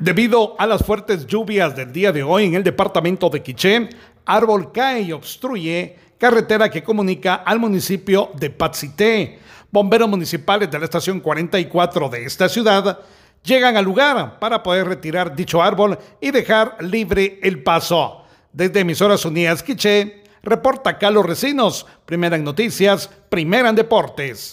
Debido a las fuertes lluvias del día de hoy en el departamento de Quiché, árbol cae y obstruye carretera que comunica al municipio de Patsité. Bomberos municipales de la estación 44 de esta ciudad llegan al lugar para poder retirar dicho árbol y dejar libre el paso. Desde Emisoras Unidas Quiché, reporta Carlos Recinos, primera en noticias, primera en deportes.